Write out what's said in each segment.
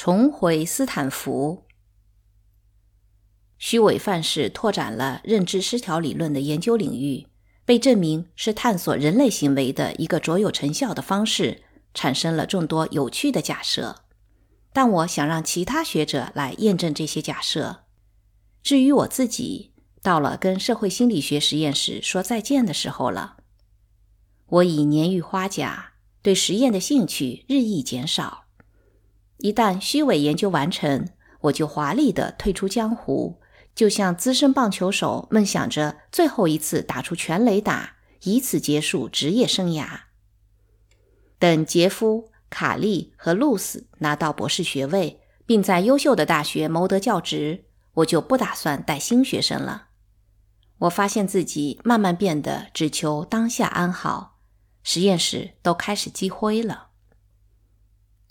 重回斯坦福。虚伪范式拓展了认知失调理论的研究领域，被证明是探索人类行为的一个卓有成效的方式，产生了众多有趣的假设。但我想让其他学者来验证这些假设。至于我自己，到了跟社会心理学实验室说再见的时候了。我已年逾花甲，对实验的兴趣日益减少。一旦虚伪研究完成，我就华丽的退出江湖，就像资深棒球手梦想着最后一次打出全垒打，以此结束职业生涯。等杰夫、卡利和露丝拿到博士学位，并在优秀的大学谋得教职，我就不打算带新学生了。我发现自己慢慢变得只求当下安好，实验室都开始积灰了。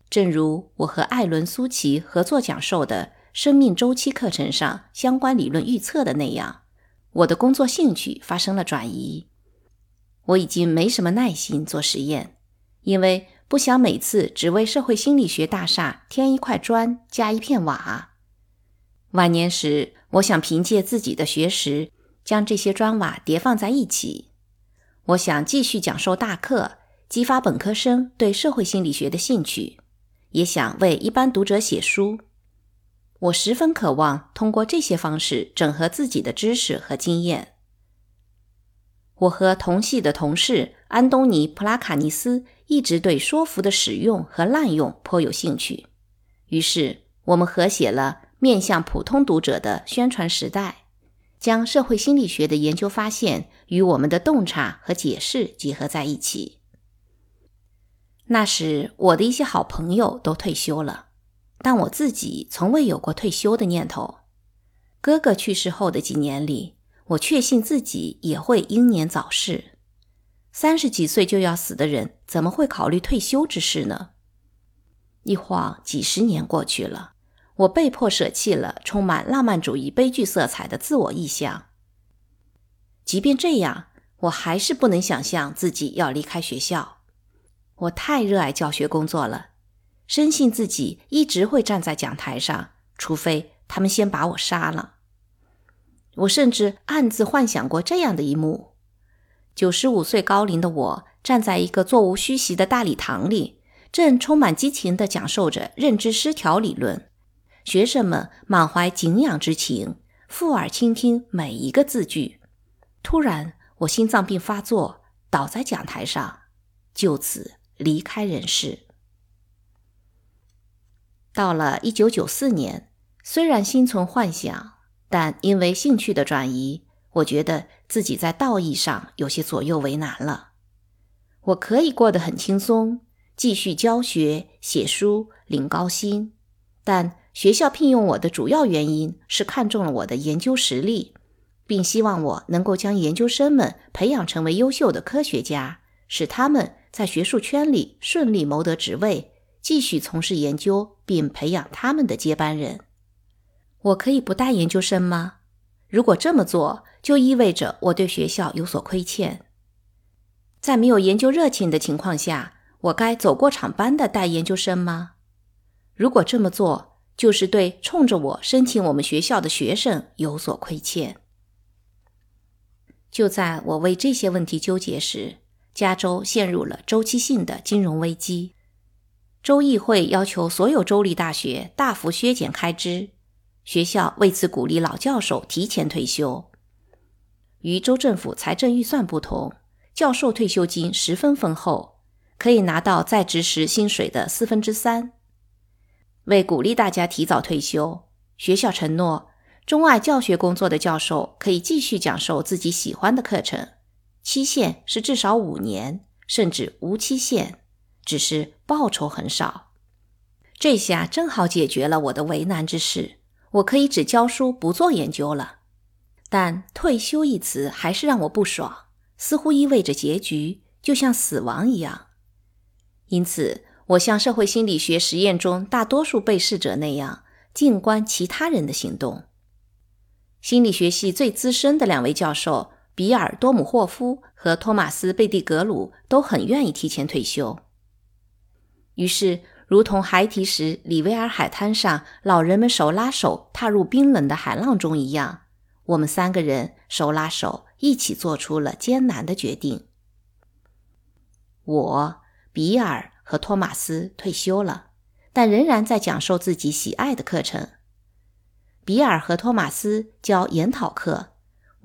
正如我和艾伦·苏奇合作讲授的生命周期课程上相关理论预测的那样，我的工作兴趣发生了转移。我已经没什么耐心做实验，因为不想每次只为社会心理学大厦添一块砖加一片瓦。晚年时，我想凭借自己的学识，将这些砖瓦叠放在一起。我想继续讲授大课，激发本科生对社会心理学的兴趣。也想为一般读者写书，我十分渴望通过这些方式整合自己的知识和经验。我和同系的同事安东尼·普拉卡尼斯一直对说服的使用和滥用颇有兴趣，于是我们合写了面向普通读者的宣传时代，将社会心理学的研究发现与我们的洞察和解释结合在一起。那时，我的一些好朋友都退休了，但我自己从未有过退休的念头。哥哥去世后的几年里，我确信自己也会英年早逝。三十几岁就要死的人，怎么会考虑退休之事呢？一晃几十年过去了，我被迫舍弃了充满浪漫主义悲剧色彩的自我意象。即便这样，我还是不能想象自己要离开学校。我太热爱教学工作了，深信自己一直会站在讲台上，除非他们先把我杀了。我甚至暗自幻想过这样的一幕：九十五岁高龄的我站在一个座无虚席的大礼堂里，正充满激情地讲授着认知失调理论，学生们满怀敬仰之情，附耳倾听每一个字句。突然，我心脏病发作，倒在讲台上，就此。离开人世。到了一九九四年，虽然心存幻想，但因为兴趣的转移，我觉得自己在道义上有些左右为难了。我可以过得很轻松，继续教学、写书、领高薪，但学校聘用我的主要原因是看中了我的研究实力，并希望我能够将研究生们培养成为优秀的科学家，使他们。在学术圈里顺利谋得职位，继续从事研究，并培养他们的接班人。我可以不带研究生吗？如果这么做，就意味着我对学校有所亏欠。在没有研究热情的情况下，我该走过场般的带研究生吗？如果这么做，就是对冲着我申请我们学校的学生有所亏欠。就在我为这些问题纠结时，加州陷入了周期性的金融危机，州议会要求所有州立大学大幅削减开支，学校为此鼓励老教授提前退休。与州政府财政预算不同，教授退休金十分丰厚，可以拿到在职时薪水的四分之三。为鼓励大家提早退休，学校承诺，钟爱教学工作的教授可以继续讲授自己喜欢的课程。期限是至少五年，甚至无期限，只是报酬很少。这下正好解决了我的为难之事，我可以只教书不做研究了。但“退休”一词还是让我不爽，似乎意味着结局，就像死亡一样。因此，我像社会心理学实验中大多数被试者那样，静观其他人的行动。心理学系最资深的两位教授。比尔·多姆霍夫和托马斯·贝蒂格鲁都很愿意提前退休。于是，如同孩提时里维尔海滩上老人们手拉手踏入冰冷的海浪中一样，我们三个人手拉手一起做出了艰难的决定。我、比尔和托马斯退休了，但仍然在讲授自己喜爱的课程。比尔和托马斯教研讨课，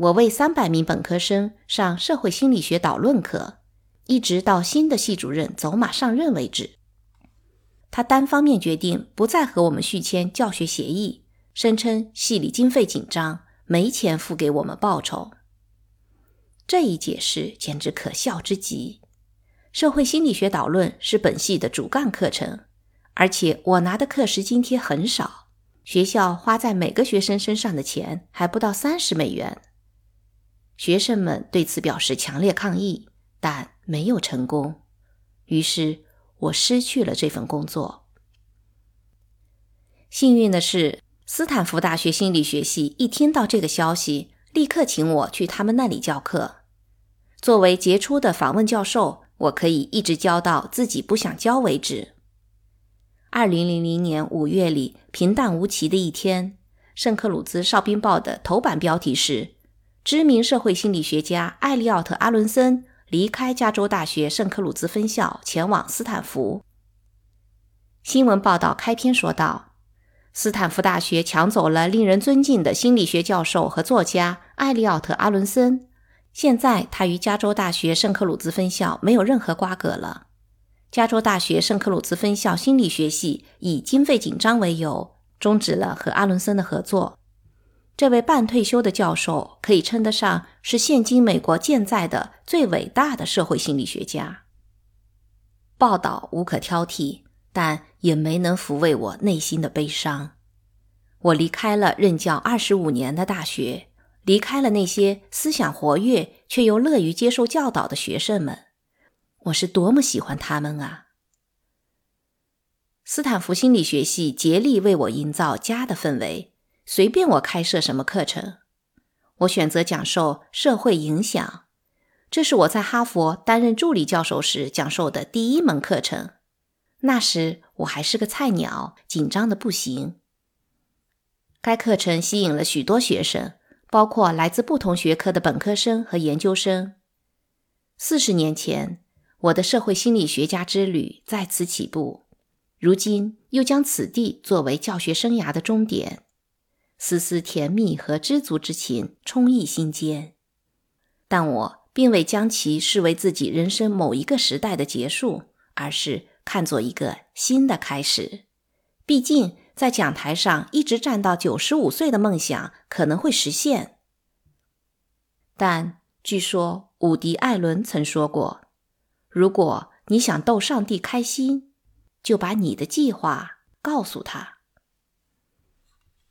我为三百名本科生上社会心理学导论课，一直到新的系主任走马上任为止。他单方面决定不再和我们续签教学协议，声称系里经费紧张，没钱付给我们报酬。这一解释简直可笑之极。社会心理学导论是本系的主干课程，而且我拿的课时津贴很少，学校花在每个学生身上的钱还不到三十美元。学生们对此表示强烈抗议，但没有成功。于是。我失去了这份工作。幸运的是，斯坦福大学心理学系一听到这个消息，立刻请我去他们那里教课。作为杰出的访问教授，我可以一直教到自己不想教为止。二零零零年五月里，平淡无奇的一天，圣克鲁兹哨兵报的头版标题是：知名社会心理学家艾利奥特·阿伦森。离开加州大学圣克鲁兹分校，前往斯坦福。新闻报道开篇说道：“斯坦福大学抢走了令人尊敬的心理学教授和作家艾利奥特·阿伦森。现在他与加州大学圣克鲁兹分校没有任何瓜葛了。加州大学圣克鲁兹分校心理学系以经费紧张为由，终止了和阿伦森的合作。”这位半退休的教授可以称得上是现今美国健在的最伟大的社会心理学家。报道无可挑剔，但也没能抚慰我内心的悲伤。我离开了任教二十五年的大学，离开了那些思想活跃却又乐于接受教导的学生们。我是多么喜欢他们啊！斯坦福心理学系竭力为我营造家的氛围。随便我开设什么课程，我选择讲授社会影响，这是我在哈佛担任助理教授时讲授的第一门课程。那时我还是个菜鸟，紧张的不行。该课程吸引了许多学生，包括来自不同学科的本科生和研究生。四十年前，我的社会心理学家之旅再次起步，如今又将此地作为教学生涯的终点。丝丝甜蜜和知足之情充溢心间，但我并未将其视为自己人生某一个时代的结束，而是看作一个新的开始。毕竟，在讲台上一直站到九十五岁的梦想可能会实现，但据说伍迪·艾伦曾说过：“如果你想逗上帝开心，就把你的计划告诉他。”